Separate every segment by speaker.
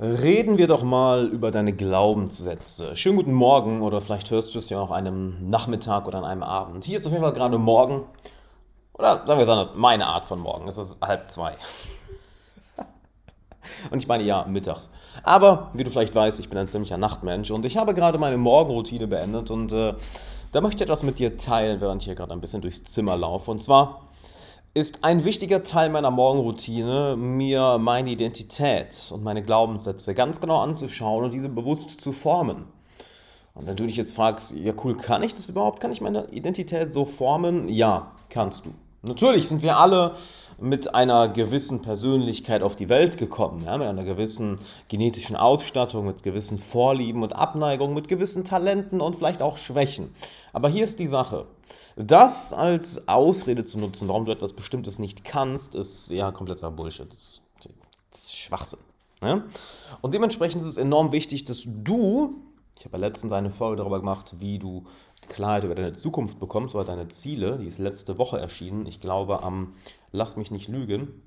Speaker 1: Reden wir doch mal über deine Glaubenssätze. Schönen guten Morgen oder vielleicht hörst du es ja auch einem Nachmittag oder an einem Abend. Hier ist auf jeden Fall gerade Morgen. Oder sagen wir es anders, meine Art von Morgen. Es ist halb zwei. Und ich meine ja, mittags. Aber wie du vielleicht weißt, ich bin ein ziemlicher Nachtmensch und ich habe gerade meine Morgenroutine beendet und äh, da möchte ich etwas mit dir teilen, während ich hier gerade ein bisschen durchs Zimmer laufe. Und zwar ist ein wichtiger Teil meiner Morgenroutine, mir meine Identität und meine Glaubenssätze ganz genau anzuschauen und diese bewusst zu formen. Und wenn du dich jetzt fragst, ja cool, kann ich das überhaupt? Kann ich meine Identität so formen? Ja, kannst du. Natürlich sind wir alle mit einer gewissen Persönlichkeit auf die Welt gekommen, ja, mit einer gewissen genetischen Ausstattung, mit gewissen Vorlieben und Abneigungen, mit gewissen Talenten und vielleicht auch Schwächen. Aber hier ist die Sache. Das als Ausrede zu nutzen, warum du etwas Bestimmtes nicht kannst, ist ja kompletter Bullshit. Das ist, Schwachsinn. Ja? Und dementsprechend ist es enorm wichtig, dass du, ich habe ja letztens eine Folge darüber gemacht, wie du Klarheit über deine Zukunft bekommst oder deine Ziele, die ist letzte Woche erschienen. Ich glaube am lass mich nicht lügen,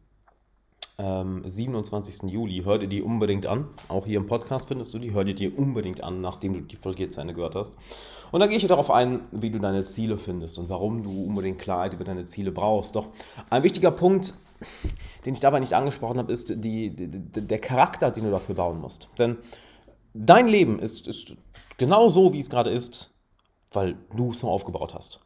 Speaker 1: ähm, 27. Juli. Hör dir die unbedingt an. Auch hier im Podcast findest du die. Hör dir die unbedingt an, nachdem du die Folge zu Ende gehört hast. Und da gehe ich darauf ein, wie du deine Ziele findest und warum du unbedingt Klarheit über deine Ziele brauchst. Doch ein wichtiger Punkt, den ich dabei nicht angesprochen habe, ist die, die, der Charakter, den du dafür bauen musst. Denn dein Leben ist, ist genau so, wie es gerade ist, weil du es so aufgebaut hast.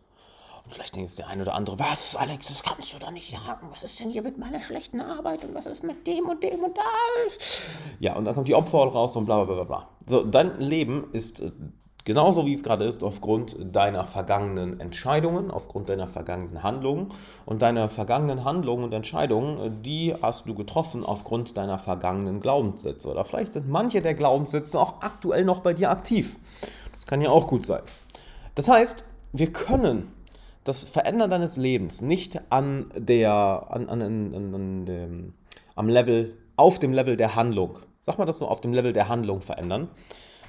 Speaker 1: Und vielleicht denkt jetzt der eine oder andere, was, Alex, das kannst du doch nicht sagen. Was ist denn hier mit meiner schlechten Arbeit und was ist mit dem und dem und das? Ja, und dann kommt die Opferrolle raus und bla bla bla bla. So, dein Leben ist äh, genauso wie es gerade ist, aufgrund deiner vergangenen Entscheidungen, aufgrund deiner vergangenen Handlungen. Und deine vergangenen Handlungen und Entscheidungen, die hast du getroffen aufgrund deiner vergangenen Glaubenssätze. Oder vielleicht sind manche der Glaubenssätze auch aktuell noch bei dir aktiv. Das kann ja auch gut sein. Das heißt, wir können das Verändern deines Lebens nicht an der, an, an, an, an dem, am Level, auf dem Level der Handlung, sag mal das so, auf dem Level der Handlung verändern,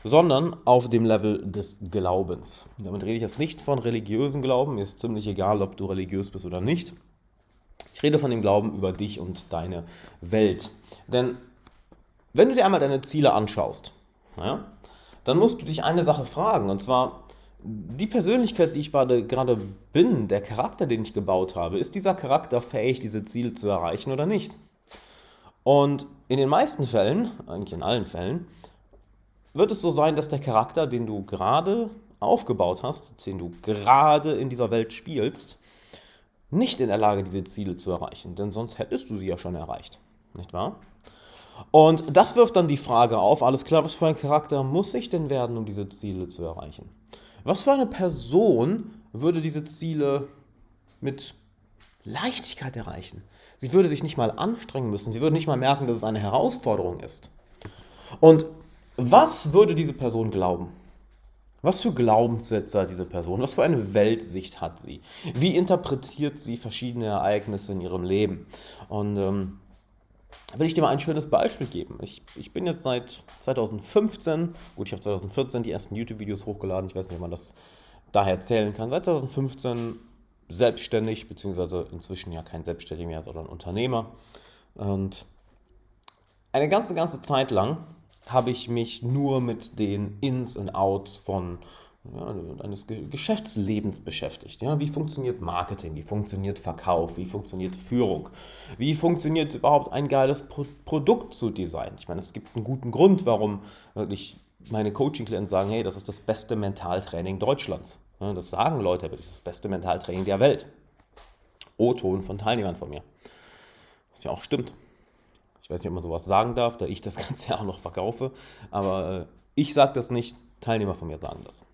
Speaker 1: sondern auf dem Level des Glaubens. Damit rede ich jetzt nicht von religiösen Glauben, mir ist ziemlich egal, ob du religiös bist oder nicht. Ich rede von dem Glauben über dich und deine Welt. Denn wenn du dir einmal deine Ziele anschaust, ja, dann musst du dich eine Sache fragen, und zwar, die Persönlichkeit, die ich gerade bin, der Charakter, den ich gebaut habe, ist dieser Charakter fähig, diese Ziele zu erreichen oder nicht? Und in den meisten Fällen, eigentlich in allen Fällen, wird es so sein, dass der Charakter, den du gerade aufgebaut hast, den du gerade in dieser Welt spielst, nicht in der Lage, diese Ziele zu erreichen. Denn sonst hättest du sie ja schon erreicht. Nicht wahr? Und das wirft dann die Frage auf, alles klar, was für ein Charakter muss ich denn werden, um diese Ziele zu erreichen? Was für eine Person würde diese Ziele mit Leichtigkeit erreichen? Sie würde sich nicht mal anstrengen müssen, sie würde nicht mal merken, dass es eine Herausforderung ist. Und was würde diese Person glauben? Was für Glaubenssätze hat diese Person? Was für eine Weltsicht hat sie? Wie interpretiert sie verschiedene Ereignisse in ihrem Leben? Und ähm, will ich dir mal ein schönes Beispiel geben. Ich, ich bin jetzt seit 2015, gut, ich habe 2014 die ersten YouTube-Videos hochgeladen, ich weiß nicht, ob man das daher erzählen kann. Seit 2015 selbstständig, beziehungsweise inzwischen ja kein Selbstständiger mehr, sondern Unternehmer. Und eine ganze, ganze Zeit lang habe ich mich nur mit den Ins und Outs von ja, eines Geschäftslebens beschäftigt. Ja, wie funktioniert Marketing? Wie funktioniert Verkauf? Wie funktioniert Führung? Wie funktioniert überhaupt ein geiles Pro Produkt zu designen? Ich meine, es gibt einen guten Grund, warum wirklich meine Coaching-Klienten sagen, hey, das ist das beste Mentaltraining Deutschlands. Ja, das sagen Leute, das ist das beste Mentaltraining der Welt. O-Ton von Teilnehmern von mir. Was ja auch stimmt. Ich weiß nicht, ob man sowas sagen darf, da ich das Ganze ja auch noch verkaufe, aber äh, ich sage das nicht, Teilnehmer von mir sagen das.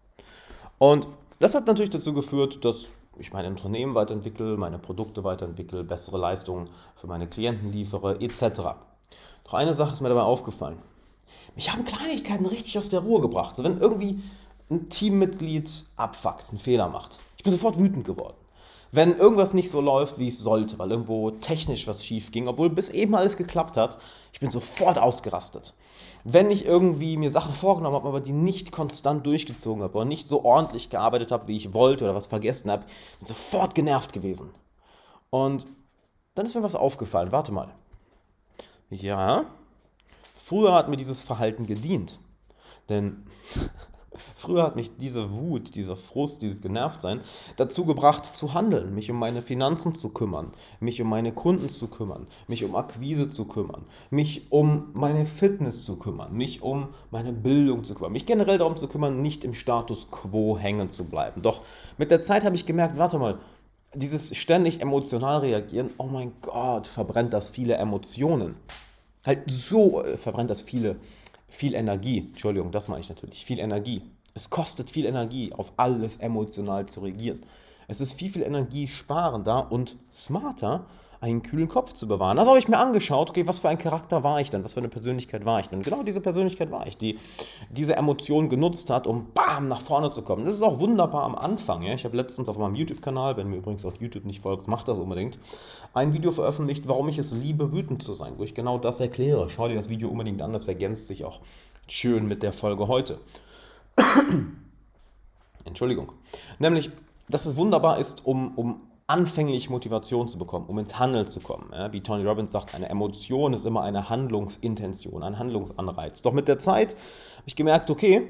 Speaker 1: Und das hat natürlich dazu geführt, dass ich mein Unternehmen weiterentwickle, meine Produkte weiterentwickle, bessere Leistungen für meine Klienten liefere, etc. Doch eine Sache ist mir dabei aufgefallen. Mich haben Kleinigkeiten richtig aus der Ruhe gebracht. Also wenn irgendwie ein Teammitglied abfuckt, einen Fehler macht. Ich bin sofort wütend geworden. Wenn irgendwas nicht so läuft, wie es sollte, weil irgendwo technisch was schief ging, obwohl bis eben alles geklappt hat, ich bin sofort ausgerastet. Wenn ich irgendwie mir Sachen vorgenommen habe, aber die nicht konstant durchgezogen habe oder nicht so ordentlich gearbeitet habe, wie ich wollte oder was vergessen habe, bin sofort genervt gewesen. Und dann ist mir was aufgefallen. Warte mal. Ja, Früher hat mir dieses Verhalten gedient. Denn Früher hat mich diese Wut, dieser Frust, dieses Genervtsein dazu gebracht zu handeln, mich um meine Finanzen zu kümmern, mich um meine Kunden zu kümmern, mich um Akquise zu kümmern, mich um meine Fitness zu kümmern, mich um meine Bildung zu kümmern, mich generell darum zu kümmern, nicht im Status quo hängen zu bleiben. Doch mit der Zeit habe ich gemerkt, warte mal, dieses ständig emotional reagieren, oh mein Gott, verbrennt das viele Emotionen. Halt so äh, verbrennt das viele viel Energie. Entschuldigung, das meine ich natürlich. Viel Energie. Es kostet viel Energie, auf alles emotional zu reagieren. Es ist viel, viel energiesparender und smarter, einen kühlen Kopf zu bewahren. Das habe ich mir angeschaut, okay, was für ein Charakter war ich denn, was für eine Persönlichkeit war ich denn? Genau diese Persönlichkeit war ich, die diese Emotion genutzt hat, um bam, nach vorne zu kommen. Das ist auch wunderbar am Anfang. Ja? Ich habe letztens auf meinem YouTube-Kanal, wenn mir übrigens auf YouTube nicht folgt, macht das unbedingt, ein Video veröffentlicht, warum ich es liebe, wütend zu sein, wo ich genau das erkläre. Schau dir das Video unbedingt an, das ergänzt sich auch schön mit der Folge heute. Entschuldigung. Nämlich, dass es wunderbar ist, um, um anfänglich Motivation zu bekommen, um ins Handeln zu kommen. Ja, wie Tony Robbins sagt, eine Emotion ist immer eine Handlungsintention, ein Handlungsanreiz. Doch mit der Zeit habe ich gemerkt, okay,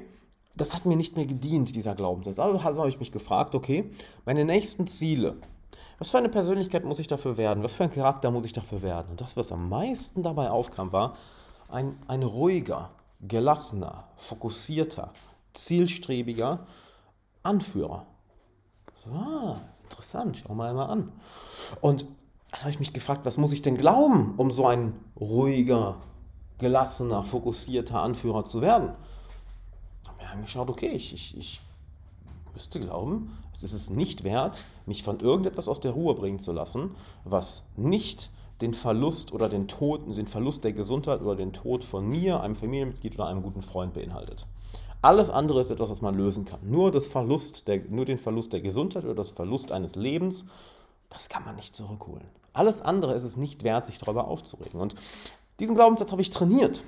Speaker 1: das hat mir nicht mehr gedient, dieser Glaubenssatz. Also habe ich mich gefragt, okay, meine nächsten Ziele, was für eine Persönlichkeit muss ich dafür werden? Was für ein Charakter muss ich dafür werden? Und das, was am meisten dabei aufkam, war ein, ein ruhiger, gelassener, fokussierter, zielstrebiger Anführer. So, interessant, schau mal einmal an. Und da habe ich mich gefragt, was muss ich denn glauben, um so ein ruhiger, gelassener, fokussierter Anführer zu werden? Habe mir angeschaut, okay, ich, ich, ich müsste glauben, es ist es nicht wert, mich von irgendetwas aus der Ruhe bringen zu lassen, was nicht den Verlust oder den Tod, den Verlust der Gesundheit oder den Tod von mir, einem Familienmitglied oder einem guten Freund beinhaltet. Alles andere ist etwas, was man lösen kann. Nur, das Verlust der, nur den Verlust der Gesundheit oder das Verlust eines Lebens, das kann man nicht zurückholen. Alles andere ist es nicht wert, sich darüber aufzuregen. Und diesen Glaubenssatz habe ich trainiert.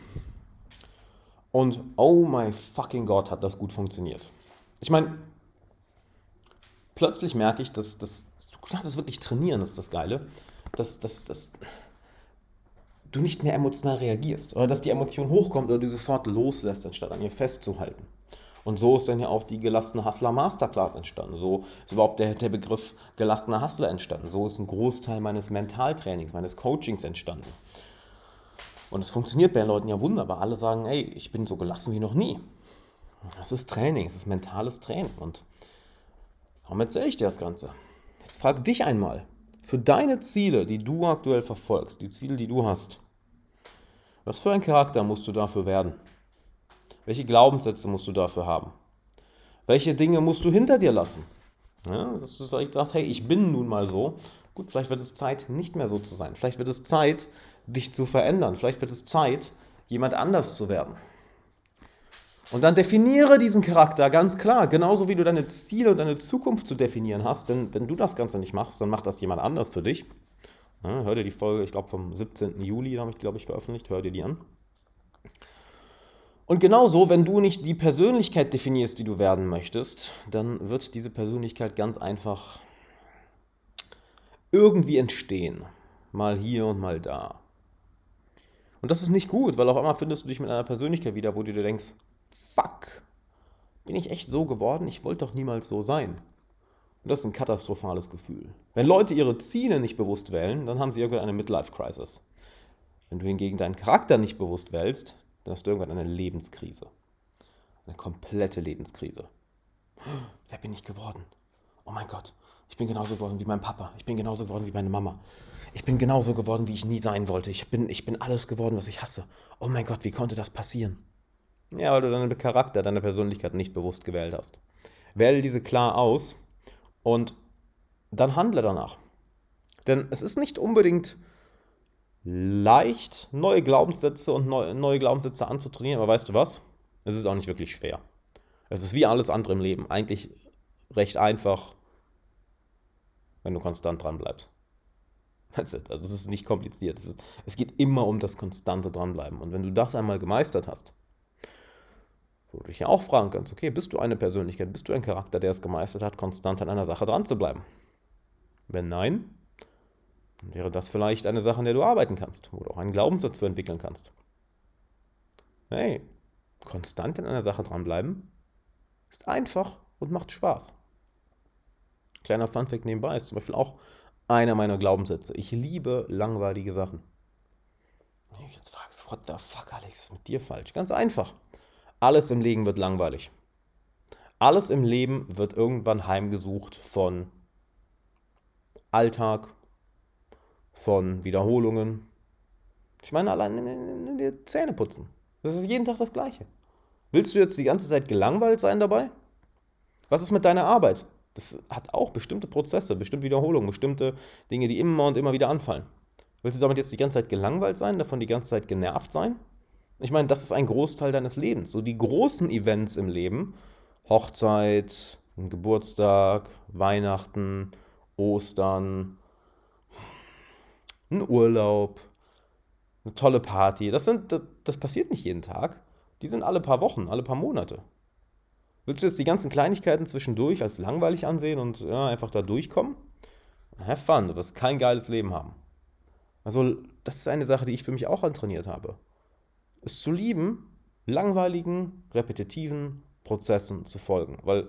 Speaker 1: Und oh my fucking God, hat das gut funktioniert. Ich meine, plötzlich merke ich, dass, dass du kannst es wirklich trainieren, das ist das Geile, dass, dass, dass du nicht mehr emotional reagierst oder dass die Emotion hochkommt oder du sofort loslässt, anstatt an ihr festzuhalten. Und so ist dann ja auch die gelassene Hustler Masterclass entstanden. So ist überhaupt der, der Begriff gelassener Hustler entstanden. So ist ein Großteil meines Mentaltrainings, meines Coachings entstanden. Und es funktioniert bei den Leuten ja wunderbar. Alle sagen, ey, ich bin so gelassen wie noch nie. Das ist Training, es ist mentales Training. Und warum erzähle ich dir das Ganze? Jetzt frage dich einmal, für deine Ziele, die du aktuell verfolgst, die Ziele, die du hast, was für ein Charakter musst du dafür werden? Welche Glaubenssätze musst du dafür haben? Welche Dinge musst du hinter dir lassen? Ja, dass du vielleicht sagst, hey, ich bin nun mal so. Gut, vielleicht wird es Zeit, nicht mehr so zu sein. Vielleicht wird es Zeit, dich zu verändern. Vielleicht wird es Zeit, jemand anders zu werden. Und dann definiere diesen Charakter ganz klar, genauso wie du deine Ziele und deine Zukunft zu definieren hast. Denn wenn du das Ganze nicht machst, dann macht das jemand anders für dich. Ja, hör dir die Folge, ich glaube vom 17. Juli, habe ich glaube ich veröffentlicht, hör dir die an. Und genauso, wenn du nicht die Persönlichkeit definierst, die du werden möchtest, dann wird diese Persönlichkeit ganz einfach irgendwie entstehen. Mal hier und mal da. Und das ist nicht gut, weil auf einmal findest du dich mit einer Persönlichkeit wieder, wo du dir denkst, fuck, bin ich echt so geworden? Ich wollte doch niemals so sein. Und das ist ein katastrophales Gefühl. Wenn Leute ihre Ziele nicht bewusst wählen, dann haben sie irgendwann eine Midlife-Crisis. Wenn du hingegen deinen Charakter nicht bewusst wählst, dann hast du irgendwann eine Lebenskrise. Eine komplette Lebenskrise. Wer bin ich geworden? Oh mein Gott, ich bin genauso geworden wie mein Papa. Ich bin genauso geworden wie meine Mama. Ich bin genauso geworden, wie ich nie sein wollte. Ich bin, ich bin alles geworden, was ich hasse. Oh mein Gott, wie konnte das passieren? Ja, weil du deinen Charakter, deine Persönlichkeit nicht bewusst gewählt hast. Wähle diese klar aus und dann handle danach. Denn es ist nicht unbedingt leicht, neue Glaubenssätze und neue, Glaubenssätze anzutrainieren, aber weißt du was? Es ist auch nicht wirklich schwer. Es ist wie alles andere im Leben. Eigentlich recht einfach, wenn du konstant dran bleibst. That's it. Also es ist nicht kompliziert. Es, ist, es geht immer um das konstante Dranbleiben. Und wenn du das einmal gemeistert hast, wo du dich ja auch fragen kannst, okay, bist du eine Persönlichkeit, bist du ein Charakter, der es gemeistert hat, konstant an einer Sache dran zu bleiben? Wenn nein, dann wäre das vielleicht eine Sache, an der du arbeiten kannst, wo du auch einen Glaubenssatz für entwickeln kannst. hey, konstant in einer Sache dranbleiben ist einfach und macht Spaß. Kleiner Funfact nebenbei ist zum Beispiel auch einer meiner Glaubenssätze. Ich liebe langweilige Sachen. Wenn du jetzt fragst, what the fuck, Alex, ist mit dir falsch? Ganz einfach. Alles im Leben wird langweilig. Alles im Leben wird irgendwann heimgesucht von Alltag, von Wiederholungen. Ich meine, allein die Zähne putzen. Das ist jeden Tag das Gleiche. Willst du jetzt die ganze Zeit gelangweilt sein dabei? Was ist mit deiner Arbeit? Das hat auch bestimmte Prozesse, bestimmte Wiederholungen, bestimmte Dinge, die immer und immer wieder anfallen. Willst du damit jetzt die ganze Zeit gelangweilt sein, davon die ganze Zeit genervt sein? Ich meine, das ist ein Großteil deines Lebens. So die großen Events im Leben, Hochzeit, Geburtstag, Weihnachten, Ostern, ein Urlaub, eine tolle Party, das, sind, das, das passiert nicht jeden Tag. Die sind alle paar Wochen, alle paar Monate. Willst du jetzt die ganzen Kleinigkeiten zwischendurch als langweilig ansehen und ja, einfach da durchkommen? Have fun, du wirst kein geiles Leben haben. Also, das ist eine Sache, die ich für mich auch antrainiert habe. Es zu lieben, langweiligen, repetitiven Prozessen zu folgen, weil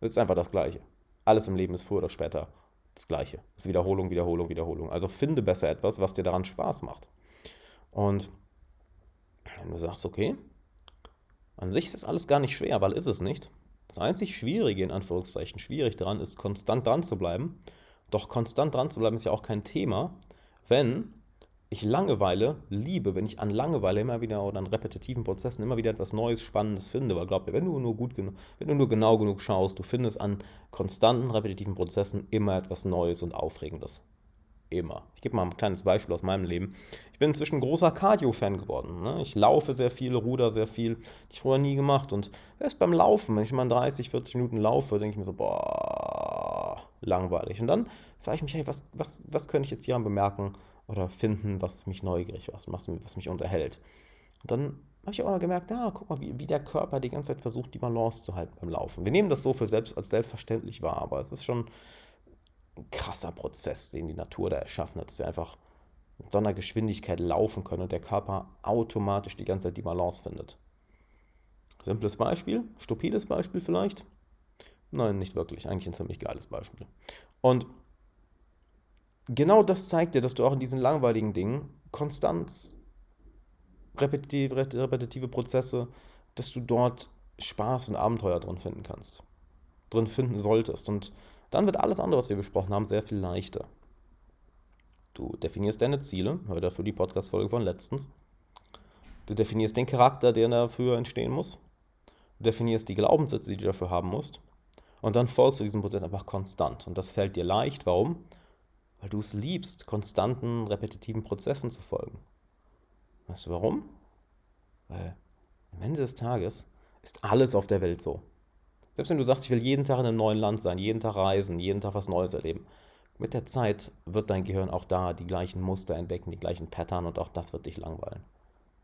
Speaker 1: es ist einfach das Gleiche. Alles im Leben ist früher oder später das Gleiche. Es ist Wiederholung, Wiederholung, Wiederholung. Also finde besser etwas, was dir daran Spaß macht. Und wenn du sagst, okay, an sich ist das alles gar nicht schwer, weil ist es nicht. Das einzig Schwierige, in Anführungszeichen, schwierig daran ist, konstant dran zu bleiben. Doch konstant dran zu bleiben ist ja auch kein Thema, wenn ich Langeweile liebe, wenn ich an Langeweile immer wieder oder an repetitiven Prozessen immer wieder etwas Neues, Spannendes finde. Weil glaub mir, wenn du nur gut genug, wenn du nur genau genug schaust, du findest an konstanten, repetitiven Prozessen immer etwas Neues und Aufregendes. Immer. Ich gebe mal ein kleines Beispiel aus meinem Leben. Ich bin inzwischen großer Cardio-Fan geworden. Ne? Ich laufe sehr viel, ruder sehr viel. Ich vorher nie gemacht. Und erst beim Laufen, wenn ich mal 30, 40 Minuten laufe, denke ich mir so, boah, langweilig. Und dann frage ich mich, hey, was, was, was könnte ich jetzt hier bemerken oder finden, was mich neugierig was, was mich unterhält? Und dann habe ich auch mal gemerkt, ah, guck mal, wie, wie der Körper die ganze Zeit versucht, die Balance zu halten beim Laufen. Wir nehmen das so für selbst als selbstverständlich wahr, aber es ist schon ein krasser Prozess, den die Natur da erschaffen hat, dass wir einfach mit so einer Geschwindigkeit laufen können und der Körper automatisch die ganze Zeit die Balance findet. Simples Beispiel, stupides Beispiel vielleicht. Nein, nicht wirklich. Eigentlich ein ziemlich geiles Beispiel. Und genau das zeigt dir, dass du auch in diesen langweiligen Dingen Konstanz, repetitive, repetitive Prozesse, dass du dort Spaß und Abenteuer drin finden kannst. Drin finden solltest. Und dann wird alles andere, was wir besprochen haben, sehr viel leichter. Du definierst deine Ziele, hör dafür die Podcast-Folge von letztens. Du definierst den Charakter, der dafür entstehen muss. Du definierst die Glaubenssätze, die du dafür haben musst. Und dann folgst du diesem Prozess einfach konstant. Und das fällt dir leicht. Warum? Weil du es liebst, konstanten, repetitiven Prozessen zu folgen. Weißt du warum? Weil am Ende des Tages ist alles auf der Welt so. Selbst wenn du sagst, ich will jeden Tag in einem neuen Land sein, jeden Tag reisen, jeden Tag was Neues erleben, mit der Zeit wird dein Gehirn auch da die gleichen Muster entdecken, die gleichen Pattern und auch das wird dich langweilen.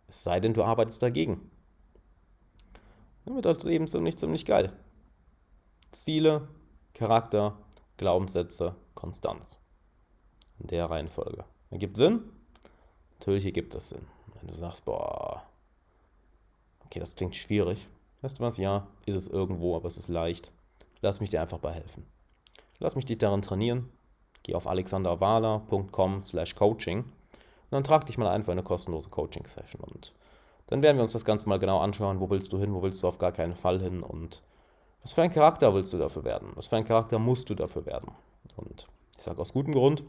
Speaker 1: Es sei denn, du arbeitest dagegen. Dann wird das Leben ziemlich, ziemlich geil. Ziele, Charakter, Glaubenssätze, Konstanz. In der Reihenfolge. Ergibt Sinn? Natürlich ergibt das Sinn. Wenn du sagst, boah, okay, das klingt schwierig, Weißt du was? Ja, ist es irgendwo, aber es ist leicht. Lass mich dir einfach bei helfen. Lass mich dich daran trainieren. Geh auf alexanderwahler.com slash coaching und dann trag dich mal ein für eine kostenlose Coaching-Session. Und dann werden wir uns das Ganze mal genau anschauen. Wo willst du hin? Wo willst du auf gar keinen Fall hin? Und was für ein Charakter willst du dafür werden? Was für ein Charakter musst du dafür werden? Und ich sage aus gutem Grund,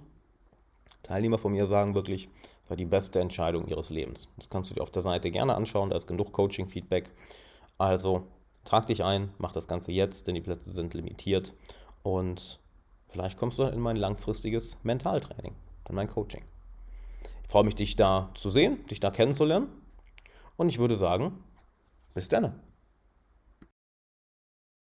Speaker 1: Teilnehmer von mir sagen wirklich, das war die beste Entscheidung ihres Lebens. Das kannst du dir auf der Seite gerne anschauen, da ist genug Coaching-Feedback. Also trag dich ein, mach das Ganze jetzt, denn die Plätze sind limitiert und vielleicht kommst du in mein langfristiges Mentaltraining, in mein Coaching. Ich freue mich, dich da zu sehen, dich da kennenzulernen und ich würde sagen, bis dann.